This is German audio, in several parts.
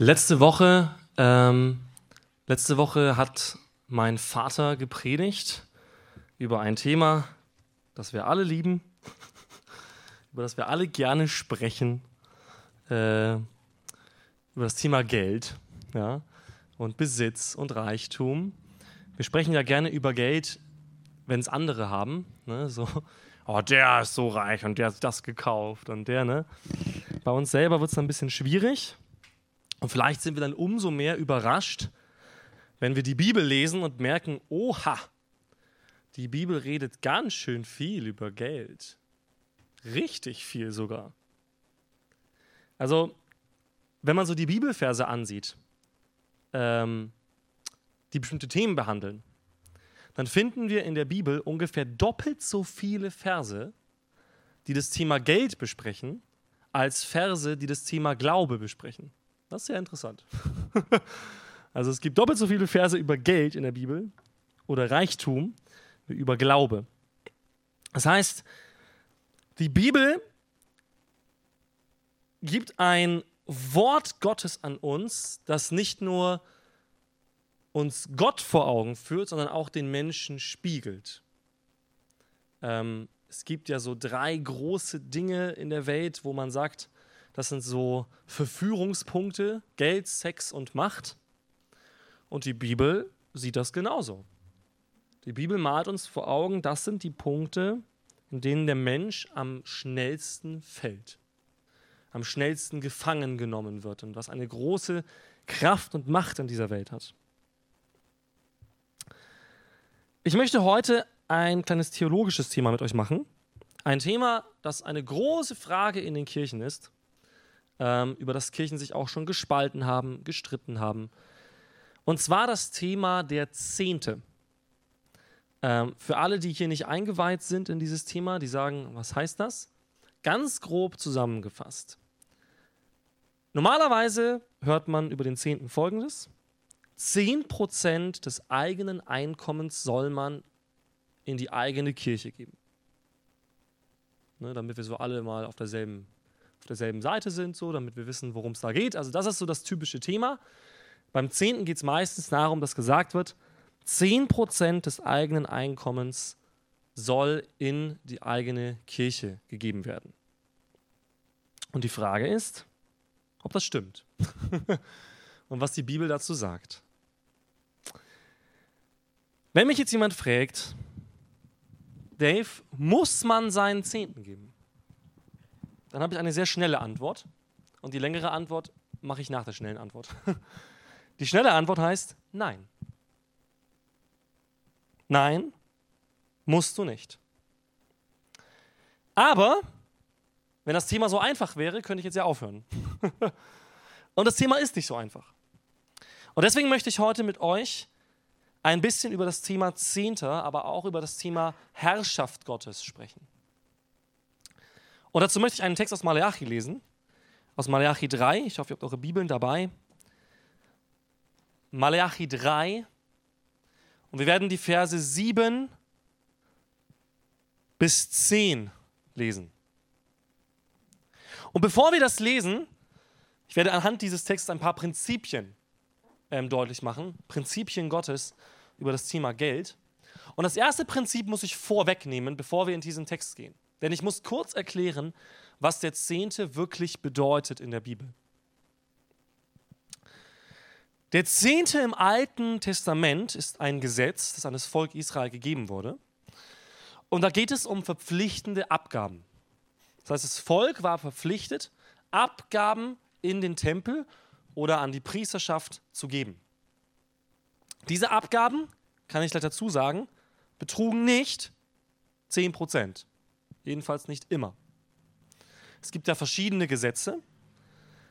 Letzte Woche, ähm, letzte Woche hat mein Vater gepredigt über ein Thema, das wir alle lieben, über das wir alle gerne sprechen, äh, über das Thema Geld ja, und Besitz und Reichtum. Wir sprechen ja gerne über Geld, wenn es andere haben. Ne? So, oh, der ist so reich und der hat das gekauft und der, ne? Bei uns selber wird es ein bisschen schwierig. Und vielleicht sind wir dann umso mehr überrascht, wenn wir die Bibel lesen und merken, oha, die Bibel redet ganz schön viel über Geld. Richtig viel sogar. Also, wenn man so die Bibelverse ansieht, ähm, die bestimmte Themen behandeln, dann finden wir in der Bibel ungefähr doppelt so viele Verse, die das Thema Geld besprechen, als Verse, die das Thema Glaube besprechen. Das ist sehr interessant. also es gibt doppelt so viele Verse über Geld in der Bibel oder Reichtum wie über Glaube. Das heißt, die Bibel gibt ein Wort Gottes an uns, das nicht nur uns Gott vor Augen führt, sondern auch den Menschen spiegelt. Ähm, es gibt ja so drei große Dinge in der Welt, wo man sagt, das sind so Verführungspunkte, Geld, Sex und Macht. Und die Bibel sieht das genauso. Die Bibel malt uns vor Augen, das sind die Punkte, in denen der Mensch am schnellsten fällt, am schnellsten gefangen genommen wird und was eine große Kraft und Macht in dieser Welt hat. Ich möchte heute ein kleines theologisches Thema mit euch machen. Ein Thema, das eine große Frage in den Kirchen ist ähm, über das Kirchen sich auch schon gespalten haben, gestritten haben. Und zwar das Thema der Zehnte. Ähm, für alle, die hier nicht eingeweiht sind in dieses Thema, die sagen, was heißt das? Ganz grob zusammengefasst. Normalerweise hört man über den Zehnten folgendes. 10% des eigenen Einkommens soll man in die eigene Kirche geben. Ne, damit wir so alle mal auf derselben auf derselben Seite sind, so, damit wir wissen, worum es da geht. Also das ist so das typische Thema. Beim Zehnten geht es meistens darum, dass gesagt wird, 10% des eigenen Einkommens soll in die eigene Kirche gegeben werden. Und die Frage ist, ob das stimmt und was die Bibel dazu sagt. Wenn mich jetzt jemand fragt, Dave, muss man seinen Zehnten geben? Dann habe ich eine sehr schnelle Antwort. Und die längere Antwort mache ich nach der schnellen Antwort. Die schnelle Antwort heißt nein. Nein, musst du nicht. Aber, wenn das Thema so einfach wäre, könnte ich jetzt ja aufhören. Und das Thema ist nicht so einfach. Und deswegen möchte ich heute mit euch ein bisschen über das Thema Zehnter, aber auch über das Thema Herrschaft Gottes sprechen. Und dazu möchte ich einen Text aus Malachi lesen, aus Malachi 3. Ich hoffe, ihr habt eure Bibeln dabei. Malachi 3. Und wir werden die Verse 7 bis 10 lesen. Und bevor wir das lesen, ich werde anhand dieses Textes ein paar Prinzipien ähm, deutlich machen, Prinzipien Gottes über das Thema Geld. Und das erste Prinzip muss ich vorwegnehmen, bevor wir in diesen Text gehen. Denn ich muss kurz erklären, was der Zehnte wirklich bedeutet in der Bibel. Der Zehnte im Alten Testament ist ein Gesetz, das an das Volk Israel gegeben wurde. Und da geht es um verpflichtende Abgaben. Das heißt, das Volk war verpflichtet, Abgaben in den Tempel oder an die Priesterschaft zu geben. Diese Abgaben, kann ich gleich dazu sagen, betrugen nicht 10 Prozent. Jedenfalls nicht immer. Es gibt ja verschiedene Gesetze,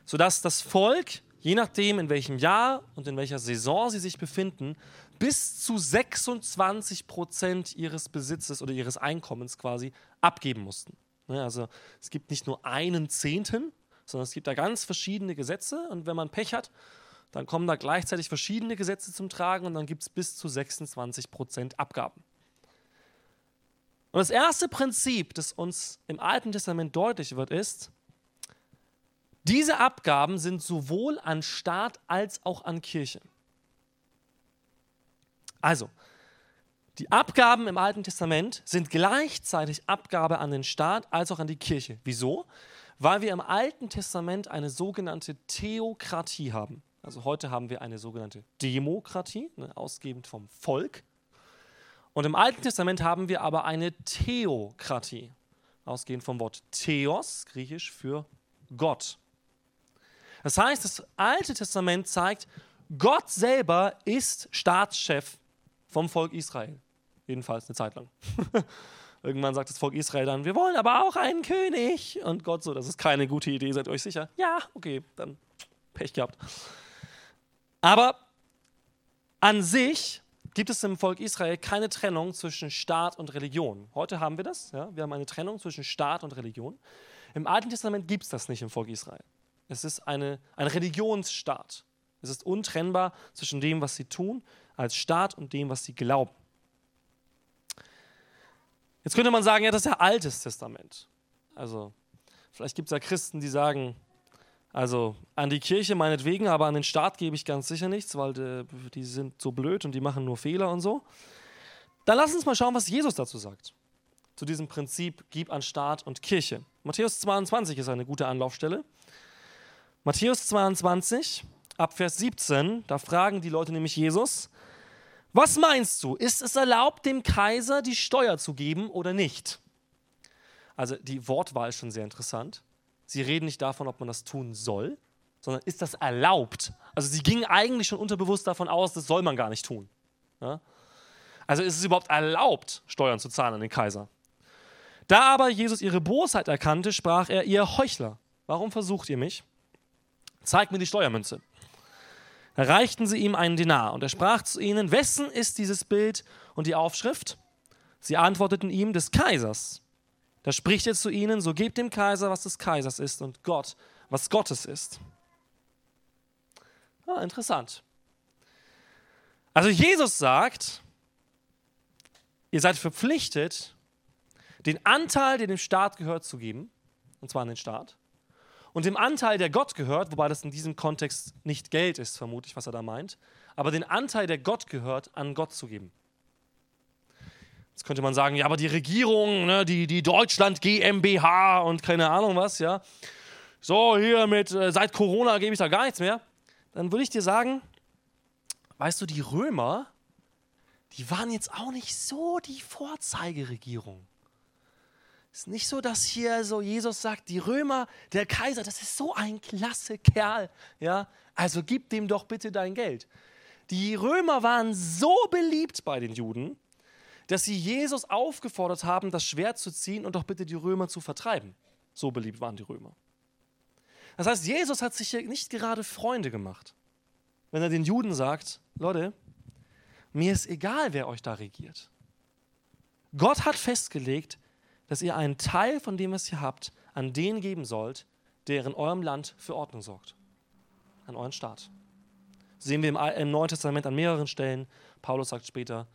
sodass das Volk, je nachdem in welchem Jahr und in welcher Saison sie sich befinden, bis zu 26 Prozent ihres Besitzes oder ihres Einkommens quasi abgeben mussten. Ne, also es gibt nicht nur einen Zehnten, sondern es gibt da ganz verschiedene Gesetze und wenn man Pech hat, dann kommen da gleichzeitig verschiedene Gesetze zum Tragen und dann gibt es bis zu 26 Prozent Abgaben. Und das erste Prinzip, das uns im Alten Testament deutlich wird, ist, Diese Abgaben sind sowohl an Staat als auch an Kirche. Also, die Abgaben im Alten Testament sind gleichzeitig Abgabe an den Staat als auch an die Kirche. Wieso? Weil wir im Alten Testament eine sogenannte Theokratie haben. Also heute haben wir eine sogenannte Demokratie, ne, ausgebend vom Volk. Und im Alten Testament haben wir aber eine Theokratie, ausgehend vom Wort Theos, griechisch für Gott. Das heißt, das Alte Testament zeigt, Gott selber ist Staatschef vom Volk Israel. Jedenfalls eine Zeit lang. Irgendwann sagt das Volk Israel dann, wir wollen aber auch einen König. Und Gott so, das ist keine gute Idee, seid euch sicher? Ja, okay, dann Pech gehabt. Aber an sich gibt es im Volk Israel keine Trennung zwischen Staat und Religion. Heute haben wir das. Ja? Wir haben eine Trennung zwischen Staat und Religion. Im Alten Testament gibt es das nicht im Volk Israel. Es ist eine, ein Religionsstaat. Es ist untrennbar zwischen dem, was sie tun als Staat und dem, was sie glauben. Jetzt könnte man sagen, ja, das ist ja Altes Testament. Also, vielleicht gibt es ja Christen, die sagen, also an die Kirche meinetwegen, aber an den Staat gebe ich ganz sicher nichts, weil die, die sind so blöd und die machen nur Fehler und so. Dann lass uns mal schauen, was Jesus dazu sagt. Zu diesem Prinzip, gib an Staat und Kirche. Matthäus 22 ist eine gute Anlaufstelle. Matthäus 22, ab Vers 17, da fragen die Leute nämlich Jesus, was meinst du, ist es erlaubt, dem Kaiser die Steuer zu geben oder nicht? Also die Wortwahl ist schon sehr interessant. Sie reden nicht davon, ob man das tun soll, sondern ist das erlaubt? Also sie gingen eigentlich schon unterbewusst davon aus, das soll man gar nicht tun. Ja? Also ist es überhaupt erlaubt, Steuern zu zahlen an den Kaiser? Da aber Jesus ihre Bosheit erkannte, sprach er, ihr Heuchler, warum versucht ihr mich? Zeigt mir die Steuermünze. Da reichten sie ihm einen Dinar und er sprach zu ihnen, wessen ist dieses Bild und die Aufschrift? Sie antworteten ihm, des Kaisers. Da spricht er zu ihnen, so gebt dem Kaiser, was des Kaisers ist und Gott, was Gottes ist. Ah, interessant. Also Jesus sagt, ihr seid verpflichtet, den Anteil, der dem Staat gehört, zu geben, und zwar an den Staat und dem Anteil, der Gott gehört, wobei das in diesem Kontext nicht Geld ist, vermutlich, was er da meint, aber den Anteil, der Gott gehört, an Gott zu geben. Jetzt könnte man sagen, ja, aber die Regierung, ne, die, die Deutschland GmbH und keine Ahnung was, ja, so hier mit, äh, seit Corona gebe ich da gar nichts mehr. Dann würde ich dir sagen, weißt du, die Römer, die waren jetzt auch nicht so die Vorzeigeregierung. Es ist nicht so, dass hier so Jesus sagt, die Römer, der Kaiser, das ist so ein klasse Kerl, ja? Also gib dem doch bitte dein Geld. Die Römer waren so beliebt bei den Juden, dass sie Jesus aufgefordert haben, das Schwert zu ziehen und doch bitte die Römer zu vertreiben. So beliebt waren die Römer. Das heißt, Jesus hat sich hier nicht gerade Freunde gemacht, wenn er den Juden sagt, Leute, mir ist egal, wer euch da regiert. Gott hat festgelegt, dass ihr einen Teil von dem, was ihr habt, an den geben sollt, der in eurem Land für Ordnung sorgt. An euren Staat. Das sehen wir im, im Neuen Testament an mehreren Stellen. Paulus sagt später,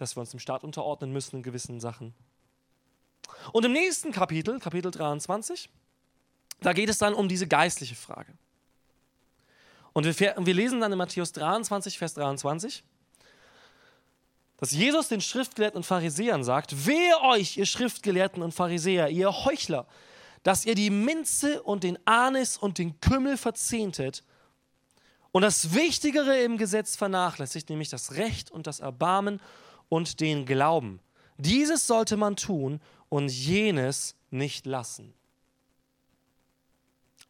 dass wir uns dem Staat unterordnen müssen in gewissen Sachen. Und im nächsten Kapitel, Kapitel 23, da geht es dann um diese geistliche Frage. Und wir, wir lesen dann in Matthäus 23, Vers 23, dass Jesus den Schriftgelehrten und Pharisäern sagt, wehe euch, ihr Schriftgelehrten und Pharisäer, ihr Heuchler, dass ihr die Minze und den Anis und den Kümmel verzehntet und das Wichtigere im Gesetz vernachlässigt, nämlich das Recht und das Erbarmen und den Glauben. Dieses sollte man tun und jenes nicht lassen.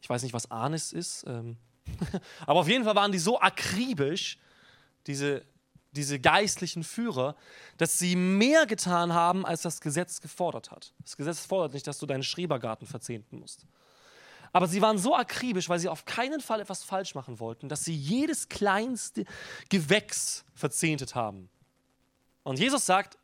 Ich weiß nicht, was Anis ist, ähm aber auf jeden Fall waren die so akribisch, diese diese geistlichen Führer, dass sie mehr getan haben, als das Gesetz gefordert hat. Das Gesetz fordert nicht, dass du deinen Schrebergarten verzehnten musst. Aber sie waren so akribisch, weil sie auf keinen Fall etwas falsch machen wollten, dass sie jedes kleinste Gewächs verzehntet haben. Und Jesus sagt,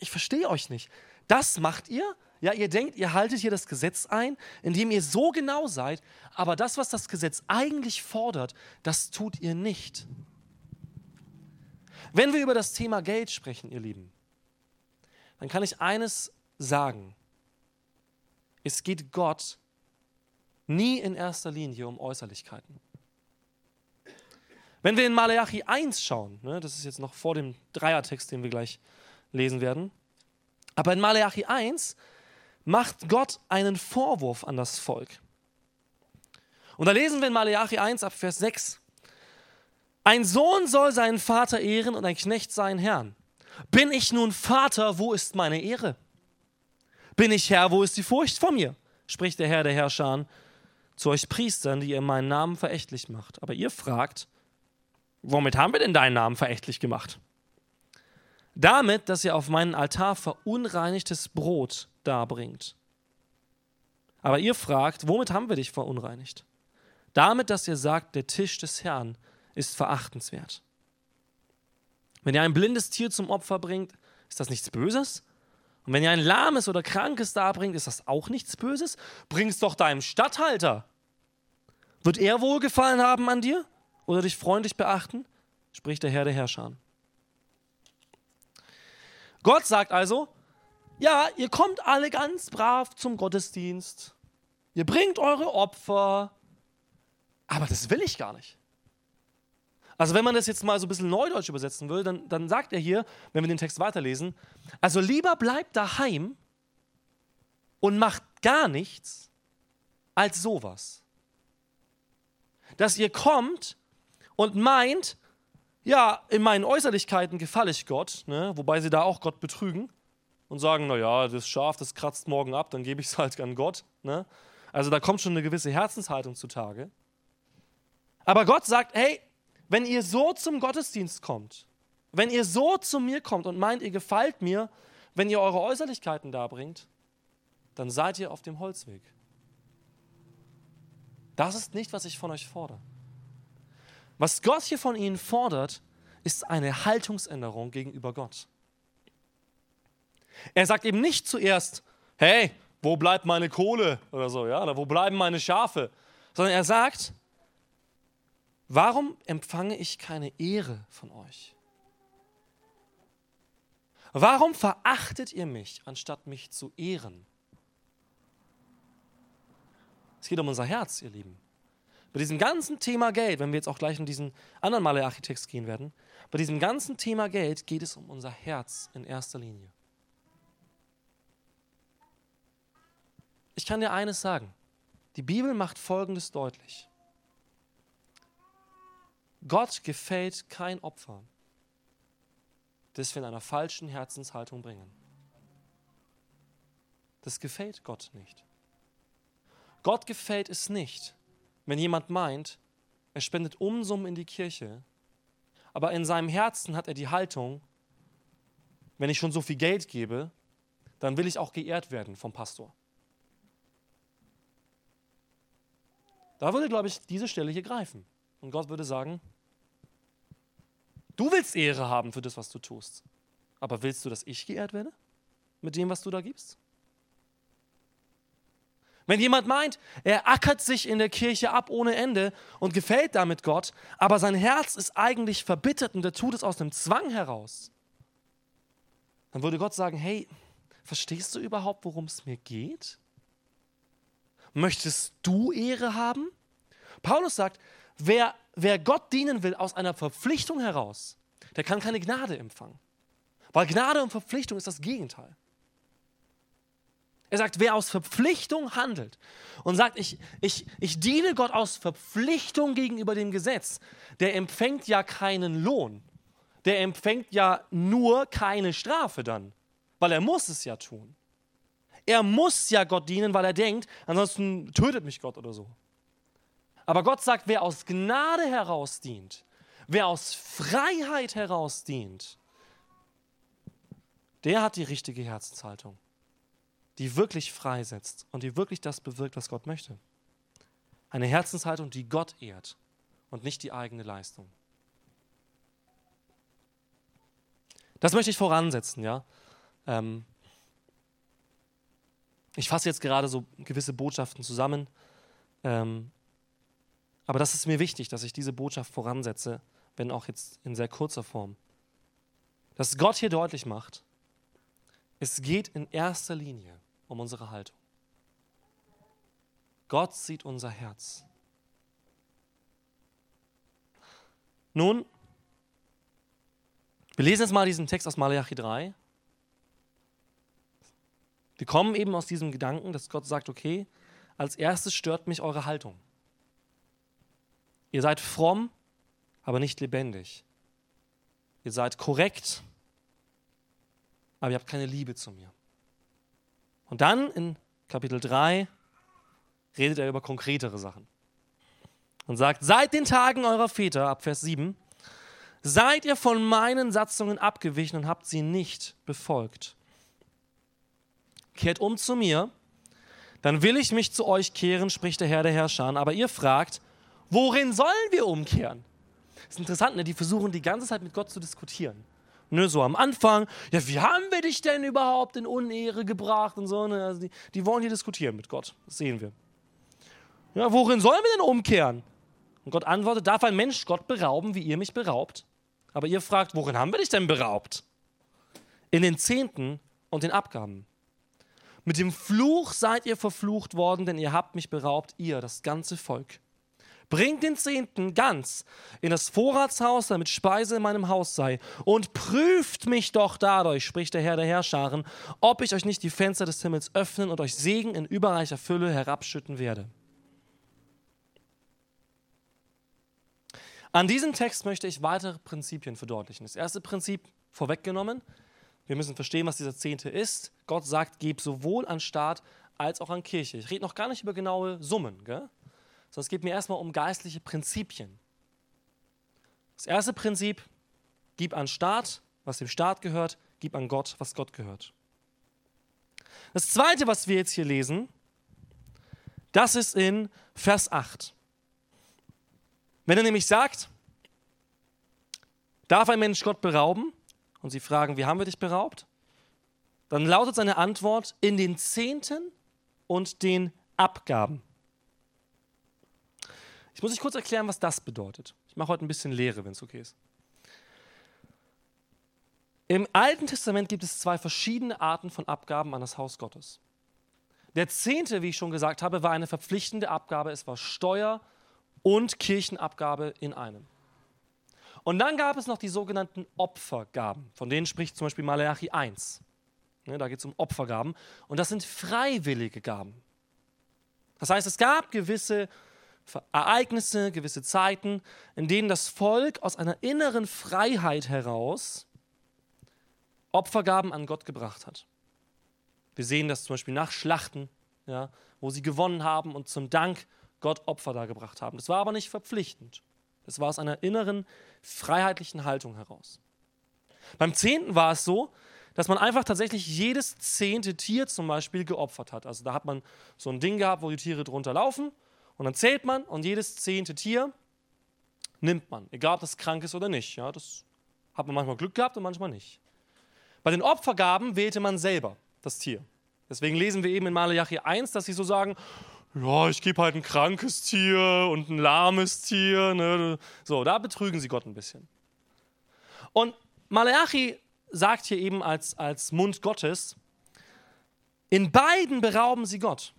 ich verstehe euch nicht. Das macht ihr? Ja, ihr denkt, ihr haltet hier das Gesetz ein, indem ihr so genau seid, aber das, was das Gesetz eigentlich fordert, das tut ihr nicht. Wenn wir über das Thema Geld sprechen, ihr Lieben, dann kann ich eines sagen. Es geht Gott nie in erster Linie um Äußerlichkeiten. Wenn wir in Malachi 1 schauen, ne, das ist jetzt noch vor dem Dreiertext, den wir gleich lesen werden, aber in Malachi 1 macht Gott einen Vorwurf an das Volk. Und da lesen wir in Malachi 1 ab Vers 6. Ein Sohn soll seinen Vater ehren und ein Knecht seinen Herrn. Bin ich nun Vater, wo ist meine Ehre? Bin ich Herr, wo ist die Furcht vor mir? spricht der Herr der Herrscher zu euch Priestern, die ihr meinen Namen verächtlich macht. Aber ihr fragt, womit haben wir denn deinen Namen verächtlich gemacht? Damit, dass ihr auf meinen Altar verunreinigtes Brot darbringt. Aber ihr fragt, womit haben wir dich verunreinigt? Damit, dass ihr sagt, der Tisch des Herrn ist verachtenswert. Wenn ihr ein blindes Tier zum Opfer bringt, ist das nichts Böses? Und wenn ihr ein lahmes oder krankes darbringt, ist das auch nichts Böses? Bring's doch deinem Statthalter. Wird er Wohlgefallen haben an dir oder dich freundlich beachten? Spricht der Herr der Herrscher. Gott sagt also, ja, ihr kommt alle ganz brav zum Gottesdienst. Ihr bringt eure Opfer. Aber das will ich gar nicht. Also wenn man das jetzt mal so ein bisschen neudeutsch übersetzen will, dann, dann sagt er hier, wenn wir den Text weiterlesen, also lieber bleibt daheim und macht gar nichts als sowas. Dass ihr kommt und meint, ja, in meinen Äußerlichkeiten gefalle ich Gott, ne? wobei sie da auch Gott betrügen und sagen, naja, das Schaf, das kratzt morgen ab, dann gebe ich es halt an Gott. Ne? Also da kommt schon eine gewisse Herzenshaltung zutage. Aber Gott sagt, hey, wenn ihr so zum Gottesdienst kommt, wenn ihr so zu mir kommt und meint, ihr gefällt mir, wenn ihr eure Äußerlichkeiten darbringt, dann seid ihr auf dem Holzweg. Das ist nicht, was ich von euch fordere. Was Gott hier von ihnen fordert, ist eine Haltungsänderung gegenüber Gott. Er sagt eben nicht zuerst, hey, wo bleibt meine Kohle oder so, ja, oder wo bleiben meine Schafe, sondern er sagt, Warum empfange ich keine Ehre von euch? Warum verachtet ihr mich, anstatt mich zu ehren? Es geht um unser Herz, ihr Lieben. Bei diesem ganzen Thema Geld, wenn wir jetzt auch gleich in diesen anderen Malachi-Text gehen werden, bei diesem ganzen Thema Geld geht es um unser Herz in erster Linie. Ich kann dir eines sagen. Die Bibel macht Folgendes deutlich. Gott gefällt kein Opfer, das wir in einer falschen Herzenshaltung bringen. Das gefällt Gott nicht. Gott gefällt es nicht, wenn jemand meint, er spendet Umsummen in die Kirche, aber in seinem Herzen hat er die Haltung, wenn ich schon so viel Geld gebe, dann will ich auch geehrt werden vom Pastor. Da würde, glaube ich, diese Stelle hier greifen. Und Gott würde sagen, du willst Ehre haben für das, was du tust. Aber willst du, dass ich geehrt werde? Mit dem, was du da gibst? Wenn jemand meint, er ackert sich in der Kirche ab ohne Ende und gefällt damit Gott, aber sein Herz ist eigentlich verbittert und er tut es aus einem Zwang heraus, dann würde Gott sagen, hey, verstehst du überhaupt, worum es mir geht? Möchtest du Ehre haben? Paulus sagt, wer, wer Gott dienen will aus einer Verpflichtung heraus, der kann keine Gnade empfangen. Weil Gnade und Verpflichtung ist das Gegenteil. Er sagt, wer aus Verpflichtung handelt und sagt, ich, ich, ich diene Gott aus Verpflichtung gegenüber dem Gesetz, der empfängt ja keinen Lohn. Der empfängt ja nur keine Strafe dann, weil er muss es ja tun. Er muss ja Gott dienen, weil er denkt, ansonsten tötet mich Gott oder so. Aber Gott sagt, wer aus Gnade heraus dient, wer aus Freiheit heraus dient, der hat die richtige Herzenshaltung, die wirklich freisetzt und die wirklich das bewirkt, was Gott möchte. Eine Herzenshaltung, die Gott ehrt und nicht die eigene Leistung. Das möchte ich voransetzen, ja. Ähm ich fasse jetzt gerade so gewisse Botschaften zusammen. Ähm aber das ist mir wichtig, dass ich diese Botschaft voransetze, wenn auch jetzt in sehr kurzer Form. Dass Gott hier deutlich macht, es geht in erster Linie um unsere Haltung. Gott sieht unser Herz. Nun, wir lesen jetzt mal diesen Text aus Malachi 3. Wir kommen eben aus diesem Gedanken, dass Gott sagt, okay, als erstes stört mich eure Haltung. Ihr seid fromm, aber nicht lebendig. Ihr seid korrekt, aber ihr habt keine Liebe zu mir. Und dann in Kapitel 3 redet er über konkretere Sachen und sagt, seit den Tagen eurer Väter, ab Vers 7, seid ihr von meinen Satzungen abgewichen und habt sie nicht befolgt. Kehrt um zu mir, dann will ich mich zu euch kehren, spricht der Herr der Herrscher. Aber ihr fragt, worin sollen wir umkehren? Das ist interessant, ne? die versuchen die ganze Zeit mit Gott zu diskutieren. Ne, so am Anfang, ja, wie haben wir dich denn überhaupt in Unehre gebracht und so. Ne? Also die, die wollen hier diskutieren mit Gott. Das sehen wir. Ja, worin sollen wir denn umkehren? Und Gott antwortet, darf ein Mensch Gott berauben, wie ihr mich beraubt? Aber ihr fragt, worin haben wir dich denn beraubt? In den Zehnten und den Abgaben. Mit dem Fluch seid ihr verflucht worden, denn ihr habt mich beraubt, ihr, das ganze Volk. Bringt den Zehnten ganz in das Vorratshaus, damit Speise in meinem Haus sei. Und prüft mich doch dadurch, spricht der Herr der Herrscharen, ob ich euch nicht die Fenster des Himmels öffnen und euch Segen in überreicher Fülle herabschütten werde. An diesem Text möchte ich weitere Prinzipien verdeutlichen. Das erste Prinzip vorweggenommen. Wir müssen verstehen, was dieser Zehnte ist. Gott sagt, gib sowohl an Staat als auch an Kirche. Ich rede noch gar nicht über genaue Summen, gell? Sondern es geht mir erstmal um geistliche Prinzipien. Das erste Prinzip, gib an Staat, was dem Staat gehört, gib an Gott, was Gott gehört. Das zweite, was wir jetzt hier lesen, das ist in Vers 8. Wenn er nämlich sagt, darf ein Mensch Gott berauben? Und sie fragen, wie haben wir dich beraubt? Dann lautet seine Antwort in den Zehnten und den Abgaben. Ich muss euch kurz erklären, was das bedeutet. Ich mache heute ein bisschen Lehre, wenn es okay ist. Im Alten Testament gibt es zwei verschiedene Arten von Abgaben an das Haus Gottes. Der Zehnte, wie ich schon gesagt habe, war eine verpflichtende Abgabe. Es war Steuer und Kirchenabgabe in einem. Und dann gab es noch die sogenannten Opfergaben, von denen spricht zum Beispiel Malachi 1. Ne, da geht es um Opfergaben. Und das sind freiwillige Gaben. Das heißt, es gab gewisse Ereignisse, gewisse Zeiten, in denen das Volk aus einer inneren Freiheit heraus Opfergaben an Gott gebracht hat. Wir sehen das zum Beispiel nach Schlachten, ja, wo sie gewonnen haben und zum Dank Gott Opfer dargebracht haben. Das war aber nicht verpflichtend. Das war aus einer inneren, freiheitlichen Haltung heraus. Beim Zehnten war es so, dass man einfach tatsächlich jedes zehnte Tier zum Beispiel geopfert hat. Also da hat man so ein Ding gehabt, wo die Tiere drunter laufen und dann zählt man und jedes zehnte Tier nimmt man, egal ob das krank ist oder nicht. Ja, das hat man manchmal Glück gehabt und manchmal nicht. Bei den Opfergaben wählte man selber das Tier. Deswegen lesen wir eben in Malachi 1, dass sie so sagen, ja, ich gebe halt ein krankes Tier und ein lahmes Tier. Ne? So, da betrügen sie Gott ein bisschen. Und Malachi sagt hier eben als, als Mund Gottes, in beiden berauben sie Gott.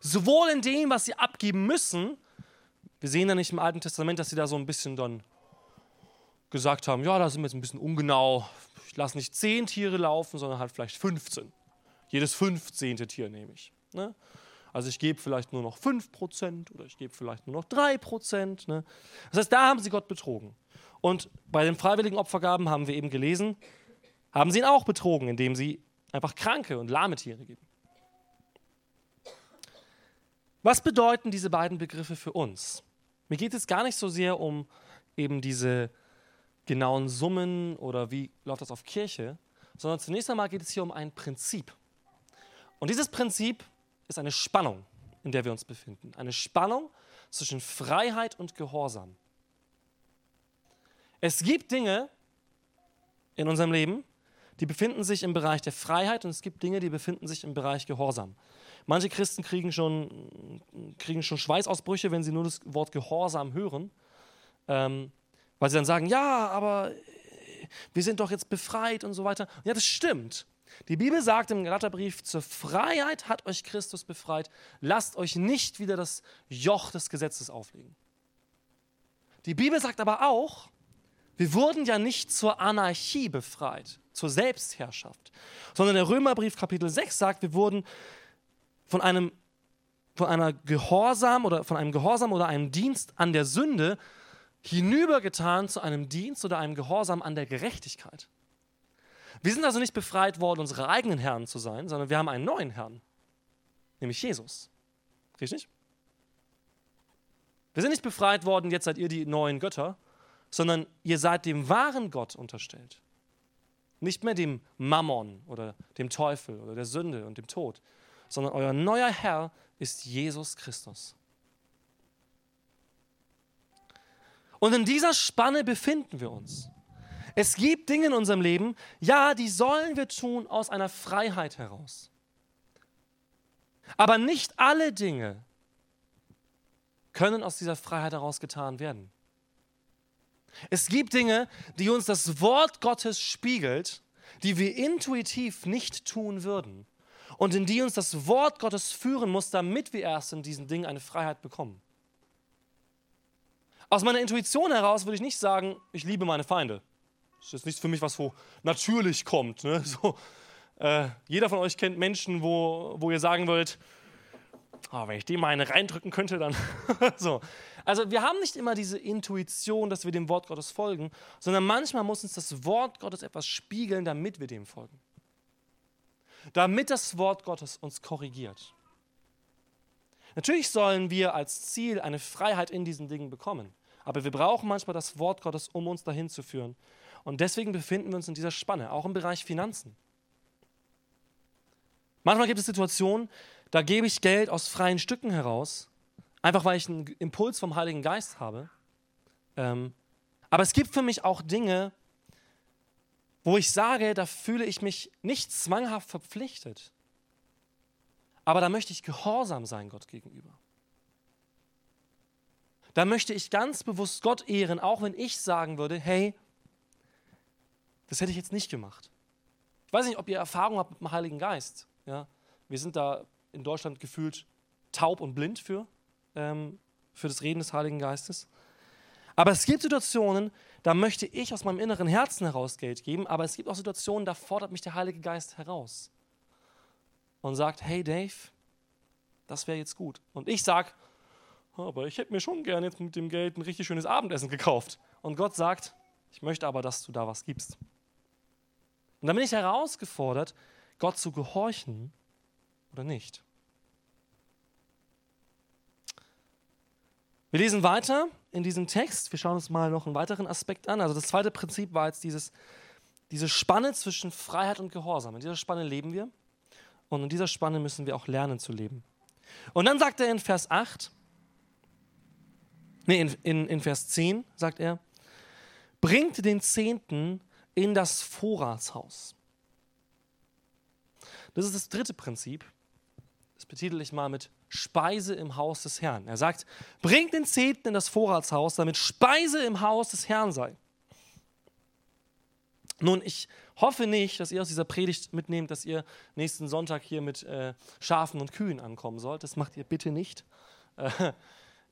Sowohl in dem, was sie abgeben müssen, wir sehen ja nicht im Alten Testament, dass sie da so ein bisschen dann gesagt haben, ja, da sind wir jetzt ein bisschen ungenau, ich lasse nicht zehn Tiere laufen, sondern halt vielleicht 15. Jedes 15. Tier nehme ich. Ne? Also ich gebe vielleicht nur noch 5% oder ich gebe vielleicht nur noch 3%. Ne? Das heißt, da haben sie Gott betrogen. Und bei den freiwilligen Opfergaben haben wir eben gelesen, haben sie ihn auch betrogen, indem sie einfach kranke und lahme Tiere geben. Was bedeuten diese beiden Begriffe für uns? Mir geht es gar nicht so sehr um eben diese genauen Summen oder wie läuft das auf Kirche, sondern zunächst einmal geht es hier um ein Prinzip. Und dieses Prinzip ist eine Spannung, in der wir uns befinden. Eine Spannung zwischen Freiheit und Gehorsam. Es gibt Dinge in unserem Leben, die befinden sich im Bereich der Freiheit und es gibt Dinge, die befinden sich im Bereich Gehorsam. Manche Christen kriegen schon, kriegen schon Schweißausbrüche, wenn sie nur das Wort Gehorsam hören, ähm, weil sie dann sagen, ja, aber wir sind doch jetzt befreit und so weiter. Ja, das stimmt. Die Bibel sagt im Galaterbrief, zur Freiheit hat euch Christus befreit. Lasst euch nicht wieder das Joch des Gesetzes auflegen. Die Bibel sagt aber auch, wir wurden ja nicht zur Anarchie befreit, zur Selbstherrschaft, sondern der Römerbrief Kapitel 6 sagt, wir wurden von einem von einer Gehorsam oder von einem Gehorsam oder einem Dienst an der Sünde hinübergetan zu einem Dienst oder einem Gehorsam an der Gerechtigkeit. Wir sind also nicht befreit worden, unsere eigenen Herren zu sein, sondern wir haben einen neuen Herrn, nämlich Jesus. Richtig? Wir sind nicht befreit worden, jetzt seid ihr die neuen Götter, sondern ihr seid dem wahren Gott unterstellt. Nicht mehr dem Mammon oder dem Teufel oder der Sünde und dem Tod, sondern euer neuer Herr ist Jesus Christus. Und in dieser Spanne befinden wir uns. Es gibt Dinge in unserem Leben, ja, die sollen wir tun aus einer Freiheit heraus. Aber nicht alle Dinge können aus dieser Freiheit heraus getan werden. Es gibt Dinge, die uns das Wort Gottes spiegelt, die wir intuitiv nicht tun würden und in die uns das Wort Gottes führen muss, damit wir erst in diesen Dingen eine Freiheit bekommen. Aus meiner Intuition heraus würde ich nicht sagen, ich liebe meine Feinde. Das ist jetzt nicht für mich was, wo natürlich kommt. Ne? So, äh, jeder von euch kennt Menschen, wo, wo ihr sagen wollt, oh, wenn ich dem mal eine reindrücken könnte, dann so. Also wir haben nicht immer diese Intuition, dass wir dem Wort Gottes folgen, sondern manchmal muss uns das Wort Gottes etwas spiegeln, damit wir dem folgen. Damit das Wort Gottes uns korrigiert. Natürlich sollen wir als Ziel eine Freiheit in diesen Dingen bekommen, aber wir brauchen manchmal das Wort Gottes, um uns dahin zu führen. Und deswegen befinden wir uns in dieser Spanne, auch im Bereich Finanzen. Manchmal gibt es Situationen, da gebe ich Geld aus freien Stücken heraus, einfach weil ich einen Impuls vom Heiligen Geist habe. Ähm, aber es gibt für mich auch Dinge, wo ich sage, da fühle ich mich nicht zwanghaft verpflichtet. Aber da möchte ich gehorsam sein Gott gegenüber. Da möchte ich ganz bewusst Gott ehren, auch wenn ich sagen würde, hey, das hätte ich jetzt nicht gemacht. Ich weiß nicht, ob ihr Erfahrung habt mit dem Heiligen Geist. Ja? Wir sind da in Deutschland gefühlt taub und blind für, ähm, für das Reden des Heiligen Geistes. Aber es gibt Situationen, da möchte ich aus meinem inneren Herzen heraus Geld geben, aber es gibt auch Situationen, da fordert mich der Heilige Geist heraus und sagt, hey Dave, das wäre jetzt gut. Und ich sage, aber ich hätte mir schon gerne jetzt mit dem Geld ein richtig schönes Abendessen gekauft. Und Gott sagt, ich möchte aber, dass du da was gibst. Und dann bin ich herausgefordert, Gott zu gehorchen oder nicht. Wir lesen weiter in diesem Text. Wir schauen uns mal noch einen weiteren Aspekt an. Also das zweite Prinzip war jetzt dieses, diese Spanne zwischen Freiheit und Gehorsam. In dieser Spanne leben wir und in dieser Spanne müssen wir auch lernen zu leben. Und dann sagt er in Vers 8, nee, in, in, in Vers 10 sagt er, bringt den Zehnten in das Vorratshaus. Das ist das dritte Prinzip. Das betitel ich mal mit Speise im Haus des Herrn. Er sagt, bringt den Zehnten in das Vorratshaus, damit Speise im Haus des Herrn sei. Nun, ich hoffe nicht, dass ihr aus dieser Predigt mitnehmt, dass ihr nächsten Sonntag hier mit äh, Schafen und Kühen ankommen sollt. Das macht ihr bitte nicht. Äh,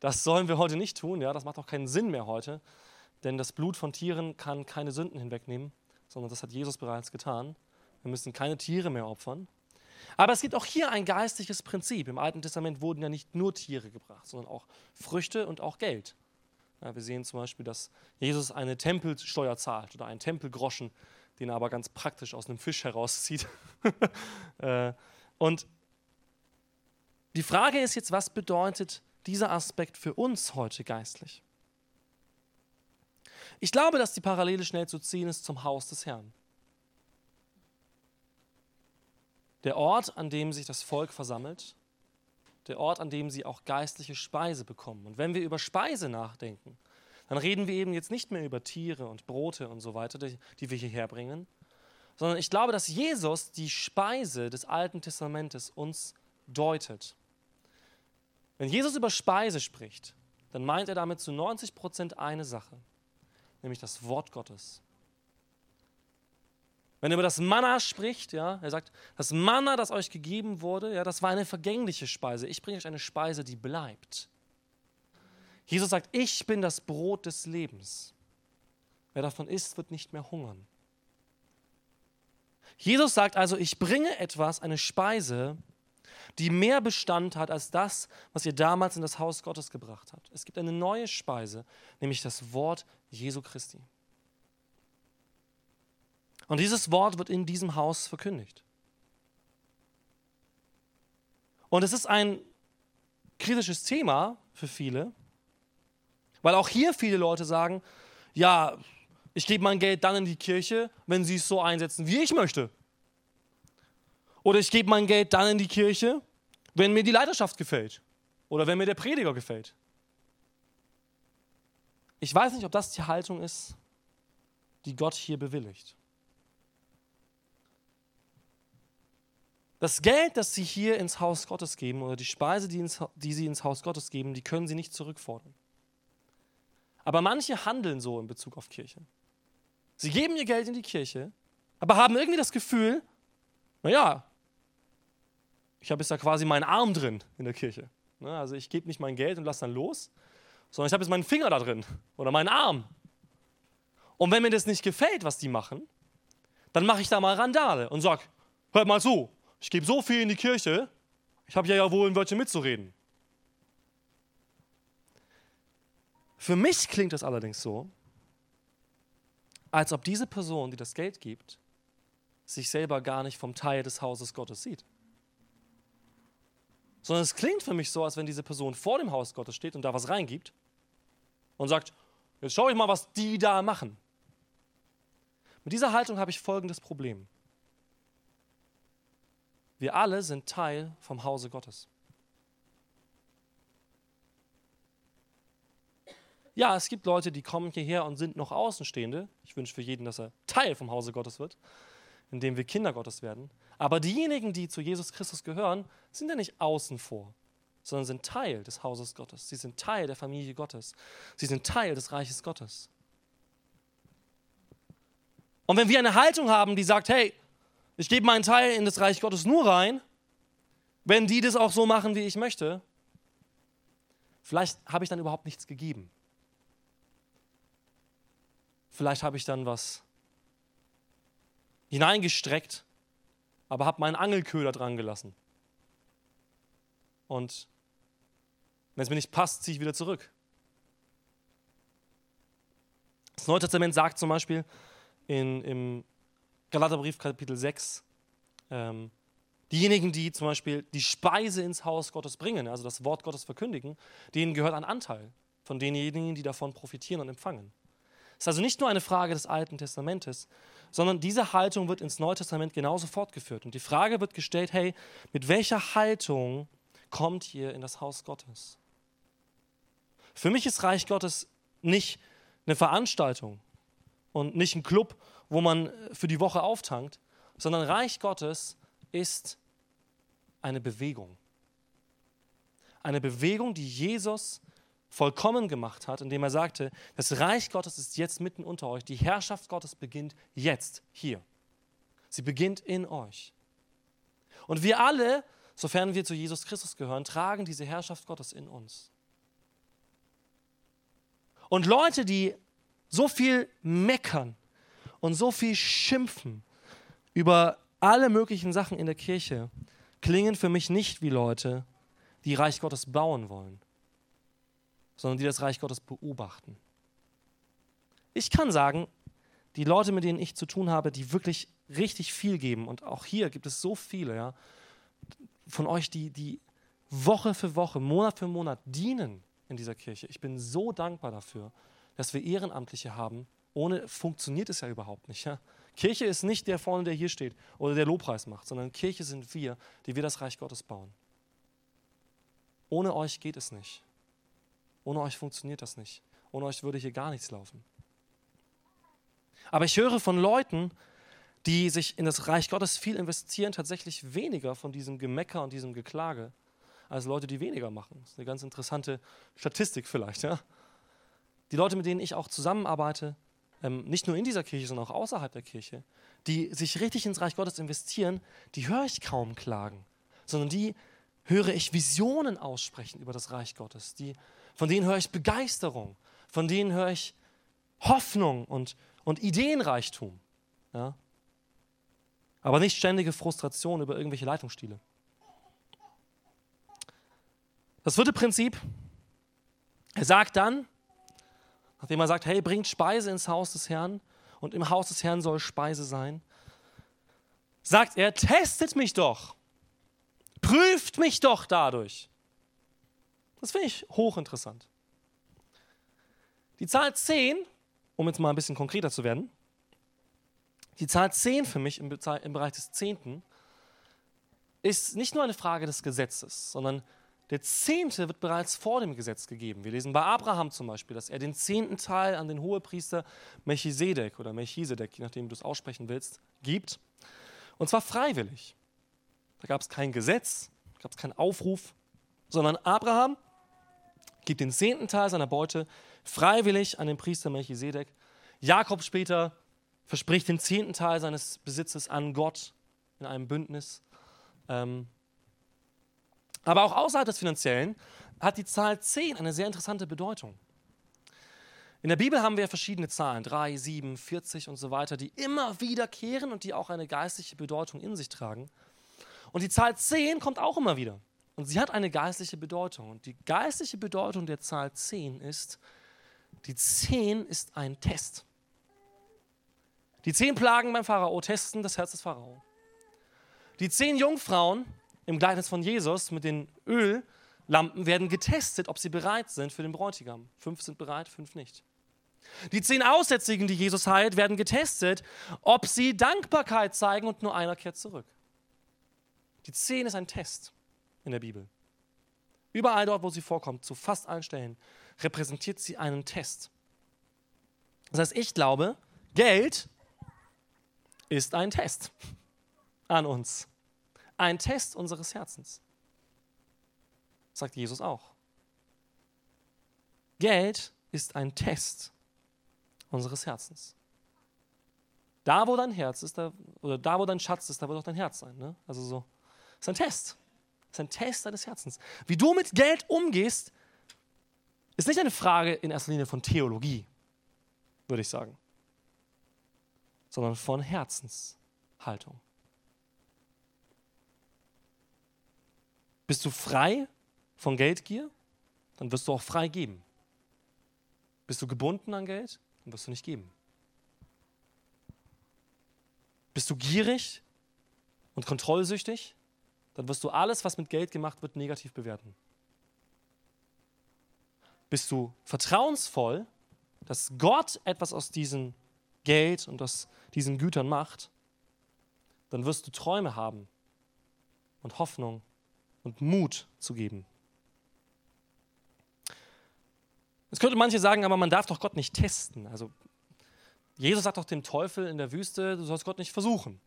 das sollen wir heute nicht tun. Ja? Das macht auch keinen Sinn mehr heute. Denn das Blut von Tieren kann keine Sünden hinwegnehmen, sondern das hat Jesus bereits getan. Wir müssen keine Tiere mehr opfern. Aber es gibt auch hier ein geistliches Prinzip. Im Alten Testament wurden ja nicht nur Tiere gebracht, sondern auch Früchte und auch Geld. Ja, wir sehen zum Beispiel, dass Jesus eine Tempelsteuer zahlt oder einen Tempelgroschen, den er aber ganz praktisch aus einem Fisch herauszieht. Äh, und die Frage ist jetzt, was bedeutet dieser Aspekt für uns heute geistlich? Ich glaube, dass die Parallele schnell zu ziehen ist zum Haus des Herrn. Der Ort, an dem sich das Volk versammelt, der Ort, an dem sie auch geistliche Speise bekommen. Und wenn wir über Speise nachdenken, dann reden wir eben jetzt nicht mehr über Tiere und Brote und so weiter, die, die wir hierher bringen, sondern ich glaube, dass Jesus die Speise des Alten Testamentes uns deutet. Wenn Jesus über Speise spricht, dann meint er damit zu 90 Prozent eine Sache nämlich das Wort Gottes. Wenn er über das Manna spricht, ja, er sagt, das Manna, das euch gegeben wurde, ja, das war eine vergängliche Speise. Ich bringe euch eine Speise, die bleibt. Jesus sagt, ich bin das Brot des Lebens. Wer davon isst, wird nicht mehr hungern. Jesus sagt also, ich bringe etwas, eine Speise, die mehr Bestand hat als das, was ihr damals in das Haus Gottes gebracht habt. Es gibt eine neue Speise, nämlich das Wort Jesu Christi. Und dieses Wort wird in diesem Haus verkündigt. Und es ist ein kritisches Thema für viele, weil auch hier viele Leute sagen, ja, ich gebe mein Geld dann in die Kirche, wenn sie es so einsetzen, wie ich möchte. Oder ich gebe mein Geld dann in die Kirche, wenn mir die Leiterschaft gefällt. Oder wenn mir der Prediger gefällt. Ich weiß nicht, ob das die Haltung ist, die Gott hier bewilligt. Das Geld, das sie hier ins Haus Gottes geben, oder die Speise, die, ins, die sie ins Haus Gottes geben, die können sie nicht zurückfordern. Aber manche handeln so in Bezug auf Kirche. Sie geben ihr Geld in die Kirche, aber haben irgendwie das Gefühl, naja, ich habe jetzt da quasi meinen Arm drin in der Kirche. Ne, also ich gebe nicht mein Geld und lasse dann los, sondern ich habe jetzt meinen Finger da drin oder meinen Arm. Und wenn mir das nicht gefällt, was die machen, dann mache ich da mal Randale und sage, hört mal zu, ich gebe so viel in die Kirche, ich habe ja, wohl ein Wörtchen mitzureden. Für mich klingt es allerdings so, als ob diese Person, die das Geld gibt, sich selber gar nicht vom Teil des Hauses Gottes sieht. Sondern es klingt für mich so, als wenn diese Person vor dem Haus Gottes steht und da was reingibt und sagt, jetzt schaue ich mal, was die da machen. Mit dieser Haltung habe ich folgendes Problem. Wir alle sind Teil vom Hause Gottes. Ja, es gibt Leute, die kommen hierher und sind noch Außenstehende. Ich wünsche für jeden, dass er Teil vom Hause Gottes wird, indem wir Kinder Gottes werden. Aber diejenigen, die zu Jesus Christus gehören, sind ja nicht außen vor, sondern sind Teil des Hauses Gottes. Sie sind Teil der Familie Gottes. Sie sind Teil des Reiches Gottes. Und wenn wir eine Haltung haben, die sagt, hey, ich gebe meinen Teil in das Reich Gottes nur rein, wenn die das auch so machen, wie ich möchte. Vielleicht habe ich dann überhaupt nichts gegeben. Vielleicht habe ich dann was hineingestreckt, aber habe meinen Angelköder dran gelassen. Und wenn es mir nicht passt, ziehe ich wieder zurück. Das Neue Testament sagt zum Beispiel in, im Galaterbrief Kapitel 6, ähm, diejenigen, die zum Beispiel die Speise ins Haus Gottes bringen, also das Wort Gottes verkündigen, denen gehört ein Anteil von denjenigen, die davon profitieren und empfangen. Es ist also nicht nur eine Frage des Alten Testamentes, sondern diese Haltung wird ins Neue Testament genauso fortgeführt. Und die Frage wird gestellt, hey, mit welcher Haltung kommt ihr in das Haus Gottes? Für mich ist Reich Gottes nicht eine Veranstaltung und nicht ein Club, wo man für die Woche auftankt, sondern Reich Gottes ist eine Bewegung. Eine Bewegung, die Jesus vollkommen gemacht hat, indem er sagte, das Reich Gottes ist jetzt mitten unter euch, die Herrschaft Gottes beginnt jetzt hier. Sie beginnt in euch. Und wir alle, sofern wir zu Jesus Christus gehören, tragen diese Herrschaft Gottes in uns. Und Leute, die so viel meckern und so viel schimpfen über alle möglichen Sachen in der Kirche, klingen für mich nicht wie Leute, die Reich Gottes bauen wollen, sondern die das Reich Gottes beobachten. Ich kann sagen, die Leute, mit denen ich zu tun habe, die wirklich richtig viel geben, und auch hier gibt es so viele, ja, von euch, die, die Woche für Woche, Monat für Monat dienen in dieser Kirche. Ich bin so dankbar dafür, dass wir Ehrenamtliche haben, ohne funktioniert es ja überhaupt nicht. Ja? Kirche ist nicht der vorne, der hier steht oder der Lobpreis macht, sondern Kirche sind wir, die wir das Reich Gottes bauen. Ohne euch geht es nicht. Ohne euch funktioniert das nicht. Ohne euch würde hier gar nichts laufen. Aber ich höre von Leuten, die sich in das Reich Gottes viel investieren, tatsächlich weniger von diesem Gemecker und diesem Geklage als Leute, die weniger machen. Das ist eine ganz interessante Statistik vielleicht. Ja? Die Leute, mit denen ich auch zusammenarbeite, ähm, nicht nur in dieser Kirche, sondern auch außerhalb der Kirche, die sich richtig ins Reich Gottes investieren, die höre ich kaum klagen, sondern die höre ich Visionen aussprechen über das Reich Gottes. Die, von denen höre ich Begeisterung, von denen höre ich Hoffnung und, und Ideenreichtum. Ja? Aber nicht ständige Frustration über irgendwelche Leitungsstile. Das vierte Prinzip, er sagt dann, nachdem er sagt, hey, bringt Speise ins Haus des Herrn und im Haus des Herrn soll Speise sein, sagt er, testet mich doch, prüft mich doch dadurch. Das finde ich hochinteressant. Die Zahl 10, um jetzt mal ein bisschen konkreter zu werden, die Zahl 10 für mich im, Bereich des Zehnten ist nicht nur eine Frage des Gesetzes, sondern der Zehnte wird bereits vor dem Gesetz gegeben. Wir lesen bei Abraham zum Beispiel, dass er den zehnten Teil an den Hohepriester Melchisedek oder Melchisedek, je nachdem du es aussprechen willst, gibt. Und zwar freiwillig. Da gab es kein Gesetz, gab es keinen Aufruf, sondern Abraham gibt den zehnten Teil seiner Beute freiwillig an den Priester Melchisedek. Jakob später verspricht den zehnten Teil seines Besitzes an Gott in einem Bündnis. Ähm, aber auch außerhalb des Finanziellen hat die Zahl 10 eine sehr interessante Bedeutung. In der Bibel haben wir verschiedene Zahlen, 3, 7, 40 und so weiter, die immer wiederkehren und die auch eine geistliche Bedeutung in sich tragen. Und die Zahl 10 kommt auch immer wieder. Und sie hat eine geistliche Bedeutung. Und die geistliche Bedeutung der Zahl 10 ist, die 10 ist ein Test. Die zehn Plagen beim Pharao testen das Herz des Pharao. Die zehn Jungfrauen im Gleichnis von Jesus mit den Öllampen werden getestet, ob sie bereit sind für den Bräutigam. Fünf sind bereit, fünf nicht. Die zehn Aussätzigen, die Jesus heilt, werden getestet, ob sie Dankbarkeit zeigen und nur einer kehrt zurück. Die zehn ist ein Test in der Bibel. Überall dort, wo sie vorkommt, zu fast allen Stellen, repräsentiert sie einen Test. Das heißt, ich glaube, Geld ist ein Test an uns ein Test unseres Herzens. Sagt Jesus auch. Geld ist ein Test unseres Herzens. Da, wo dein Herz ist, da, oder da, wo dein Schatz ist, da wird auch dein Herz sein. Ne? Also so, ist ein Test. Ist ein Test deines Herzens. Wie du mit Geld umgehst, ist nicht eine Frage in erster Linie von Theologie, würde ich sagen, sondern von Herzenshaltung. Bist du frei von Geldgier? Dann wirst du auch frei geben. Bist du gebunden an Geld? Dann wirst du nicht geben. Bist du gierig und kontrollsüchtig? Dann wirst du alles, was mit Geld gemacht wird, negativ bewerten. Bist du vertrauensvoll, dass Gott etwas aus diesem Geld und aus diesen Gütern macht, dann wirst du Träume haben und Hoffnung und Mut zu geben. Es könnte manche sagen, aber man darf doch Gott nicht testen. Also Jesus sagt doch dem Teufel in der Wüste, du sollst Gott nicht versuchen.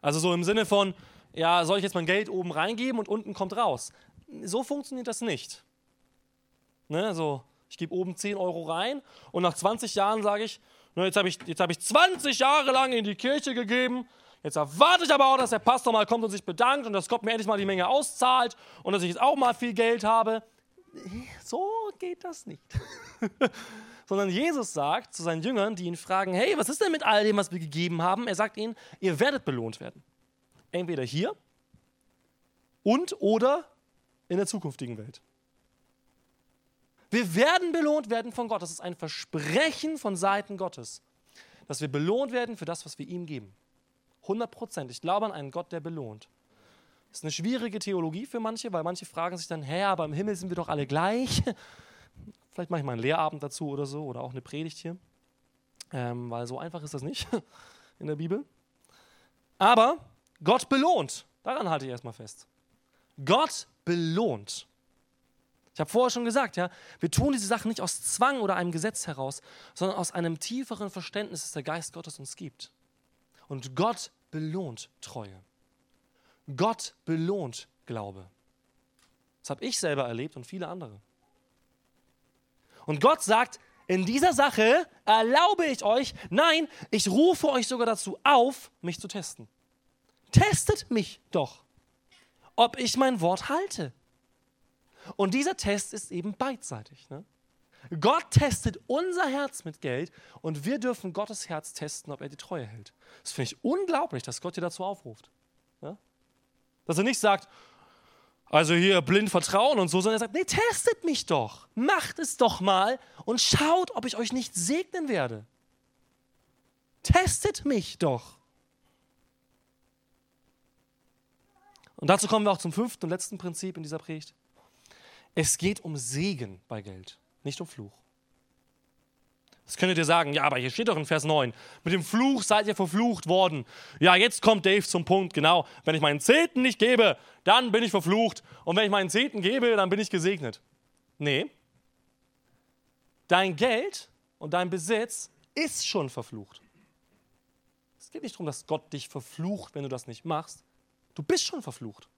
Also so im Sinne von, ja, soll ich jetzt mein Geld oben reingeben und unten kommt raus. So funktioniert das nicht. Ne, so, ich gebe oben 10 Euro rein und nach 20 Jahren sage ich, ne, jetzt habe ich, hab ich 20 Jahre lang in die Kirche gegeben Jetzt erwarte ich aber auch, dass der Pastor mal kommt und sich bedankt und dass Gott mir endlich mal die Menge auszahlt und dass ich jetzt auch mal viel Geld habe. So geht das nicht. Sondern Jesus sagt zu seinen Jüngern, die ihn fragen, hey, was ist denn mit all dem, was wir gegeben haben? Er sagt ihnen, ihr werdet belohnt werden. Entweder hier und oder in der zukünftigen Welt. Wir werden belohnt werden von Gott. Das ist ein Versprechen von Seiten Gottes, dass wir belohnt werden für das, was wir ihm geben. 100 Prozent. Ich glaube an einen Gott, der belohnt. Das ist eine schwierige Theologie für manche, weil manche fragen sich dann, hä, aber im Himmel sind wir doch alle gleich. Vielleicht mache ich mal einen Lehrabend dazu oder so oder auch eine Predigt hier, ähm, weil so einfach ist das nicht in der Bibel. Aber Gott belohnt. Daran halte ich erstmal fest. Gott belohnt. Ich habe vorher schon gesagt, ja, wir tun diese Sachen nicht aus Zwang oder einem Gesetz heraus, sondern aus einem tieferen Verständnis, das der Geist Gottes uns gibt. Und Gott belohnt Treue. Gott belohnt Glaube. Das habe ich selber erlebt und viele andere. Und Gott sagt, in dieser Sache erlaube ich euch, nein, ich rufe euch sogar dazu auf, mich zu testen. Testet mich doch, ob ich mein Wort halte. Und dieser Test ist eben beidseitig. Ne? Gott testet unser Herz mit Geld und wir dürfen Gottes Herz testen, ob er die Treue hält. Das finde ich unglaublich, dass Gott dir dazu aufruft. Ja? Dass er nicht sagt, also hier blind vertrauen und so, sondern er sagt, nee, testet mich doch, macht es doch mal und schaut, ob ich euch nicht segnen werde. Testet mich doch. Und dazu kommen wir auch zum fünften und letzten Prinzip in dieser Predigt. Es geht um Segen bei Geld, nicht um Fluch. Das könntet ihr sagen, ja, aber hier steht doch in Vers 9, mit dem Fluch seid ihr verflucht worden. Ja, jetzt kommt Dave zum Punkt, genau. Wenn ich meinen Zehnten nicht gebe, dann bin ich verflucht. Und wenn ich meinen Zehnten gebe, dann bin ich gesegnet. Nee. Dein Geld und dein Besitz ist schon verflucht. Es geht nicht darum, dass Gott dich verflucht, wenn du das nicht machst. Du bist schon verflucht.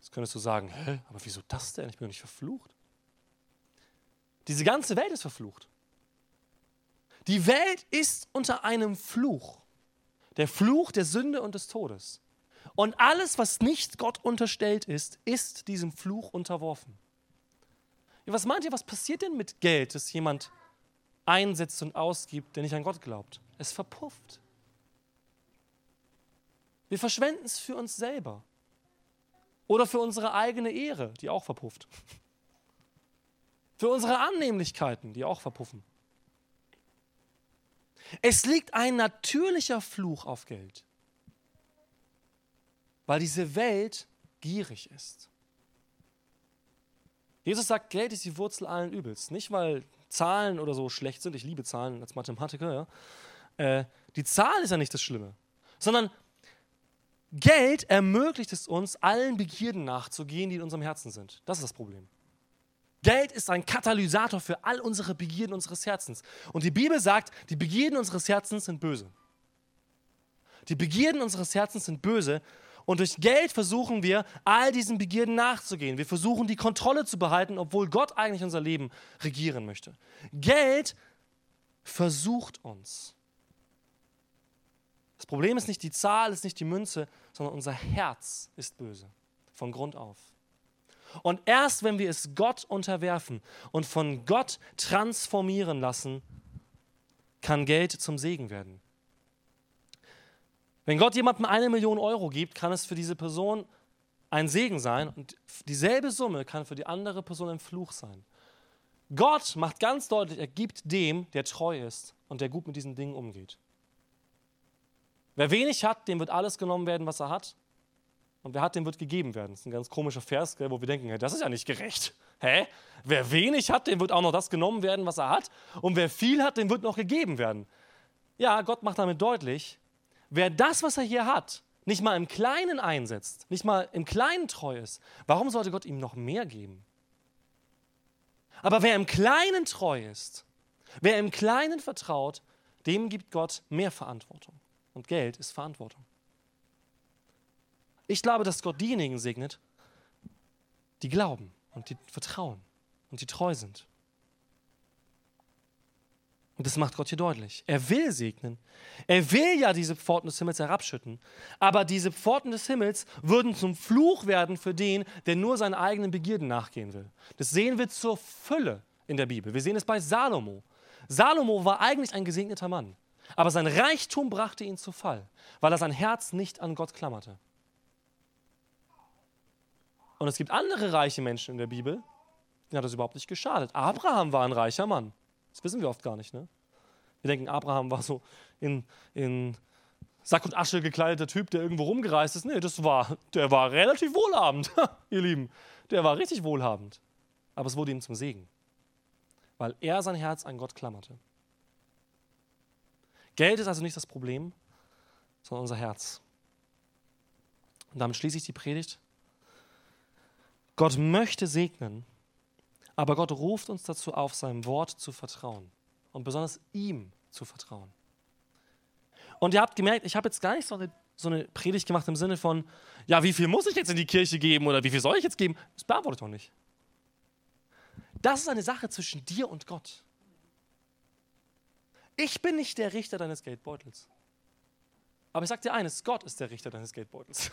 Jetzt könntest du sagen, hä, aber wieso das denn? Ich bin doch nicht verflucht. Diese ganze Welt ist verflucht. Die Welt ist unter einem Fluch. Der Fluch der Sünde und des Todes. Und alles, was nicht Gott unterstellt ist, ist diesem Fluch unterworfen. Was meint ihr, was passiert denn mit Geld, das jemand einsetzt und ausgibt, der nicht an Gott glaubt? Es verpufft. Wir verschwenden es für uns selber. Oder für unsere eigene Ehre, die auch verpufft. Für unsere Annehmlichkeiten, die auch verpuffen. Es liegt ein natürlicher Fluch auf Geld, weil diese Welt gierig ist. Jesus sagt, Geld ist die Wurzel allen Übels. Nicht, weil Zahlen oder so schlecht sind, ich liebe Zahlen als Mathematiker, ja. Äh, die Zahl ist ja nicht das Schlimme, sondern Geld ermöglicht es uns, allen Begierden nachzugehen, die in unserem Herzen sind. Das ist das Problem. Geld ist ein Katalysator für all unsere Begierden unseres Herzens. Und die Bibel sagt, die Begierden unseres Herzens sind böse. Die Begierden unseres Herzens sind böse. Und durch Geld versuchen wir, all diesen Begierden nachzugehen. Wir versuchen, die Kontrolle zu behalten, obwohl Gott eigentlich unser Leben regieren möchte. Geld versucht uns. Das Problem ist nicht die Zahl, ist nicht die Münze, sondern unser Herz ist böse. Von Grund auf. Und erst wenn wir es Gott unterwerfen und von Gott transformieren lassen, kann Geld zum Segen werden. Wenn Gott jemandem eine Million Euro gibt, kann es für diese Person ein Segen sein und dieselbe Summe kann für die andere Person ein Fluch sein. Gott macht ganz deutlich, er gibt dem, der treu ist und der gut mit diesen Dingen umgeht. Wer wenig hat, dem wird alles genommen werden, was er hat. Und wer hat, dem wird gegeben werden. Das ist ein ganz komischer Vers, wo wir denken, das ist ja nicht gerecht. Hä? Wer wenig hat, dem wird auch noch das genommen werden, was er hat. Und wer viel hat, dem wird noch gegeben werden. Ja, Gott macht damit deutlich, wer das, was er hier hat, nicht mal im Kleinen einsetzt, nicht mal im Kleinen treu ist, warum sollte Gott ihm noch mehr geben? Aber wer im Kleinen treu ist, wer im Kleinen vertraut, dem gibt Gott mehr Verantwortung. Und Geld ist Verantwortung. Ich glaube, dass Gott diejenigen segnet, die glauben und die vertrauen und die treu sind. Und das macht Gott hier deutlich. Er will segnen. Er will ja diese Pforten des Himmels herabschütten. Aber diese Pforten des Himmels würden zum Fluch werden für den, der nur seinen eigenen Begierden nachgehen will. Das sehen wir zur Fülle in der Bibel. Wir sehen es bei Salomo. Salomo war eigentlich ein gesegneter Mann. Aber sein Reichtum brachte ihn zu Fall, weil er sein Herz nicht an Gott klammerte. Und es gibt andere reiche Menschen in der Bibel, denen hat das überhaupt nicht geschadet. Abraham war ein reicher Mann. Das wissen wir oft gar nicht. Ne? Wir denken, Abraham war so in, in Sack und Asche gekleideter Typ, der irgendwo rumgereist ist. Nee, das war, der war relativ wohlhabend, ihr Lieben. Der war richtig wohlhabend. Aber es wurde ihm zum Segen, weil er sein Herz an Gott klammerte. Geld ist also nicht das Problem, sondern unser Herz. Und damit schließe ich die Predigt. Gott möchte segnen, aber Gott ruft uns dazu auf, seinem Wort zu vertrauen und besonders ihm zu vertrauen. Und ihr habt gemerkt, ich habe jetzt gar nicht so eine, so eine Predigt gemacht im Sinne von, ja, wie viel muss ich jetzt in die Kirche geben oder wie viel soll ich jetzt geben? Das beantworte ich doch nicht. Das ist eine Sache zwischen dir und Gott. Ich bin nicht der Richter deines Geldbeutels. Aber ich sage dir eines, Gott ist der Richter deines Geldbeutels.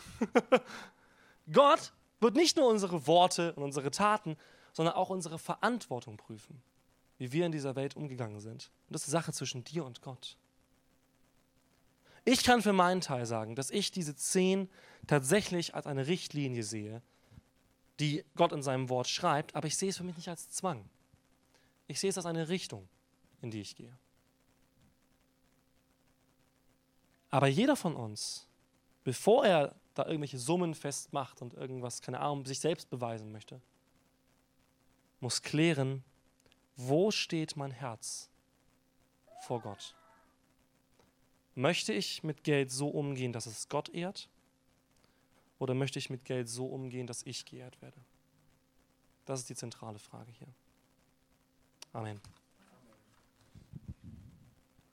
Gott wird nicht nur unsere Worte und unsere Taten, sondern auch unsere Verantwortung prüfen, wie wir in dieser Welt umgegangen sind. Und das ist Sache zwischen dir und Gott. Ich kann für meinen Teil sagen, dass ich diese zehn tatsächlich als eine Richtlinie sehe, die Gott in seinem Wort schreibt, aber ich sehe es für mich nicht als Zwang. Ich sehe es als eine Richtung, in die ich gehe. Aber jeder von uns, bevor er da irgendwelche Summen festmacht und irgendwas, keine Ahnung, sich selbst beweisen möchte, muss klären, wo steht mein Herz vor Gott? Möchte ich mit Geld so umgehen, dass es Gott ehrt? Oder möchte ich mit Geld so umgehen, dass ich geehrt werde? Das ist die zentrale Frage hier. Amen.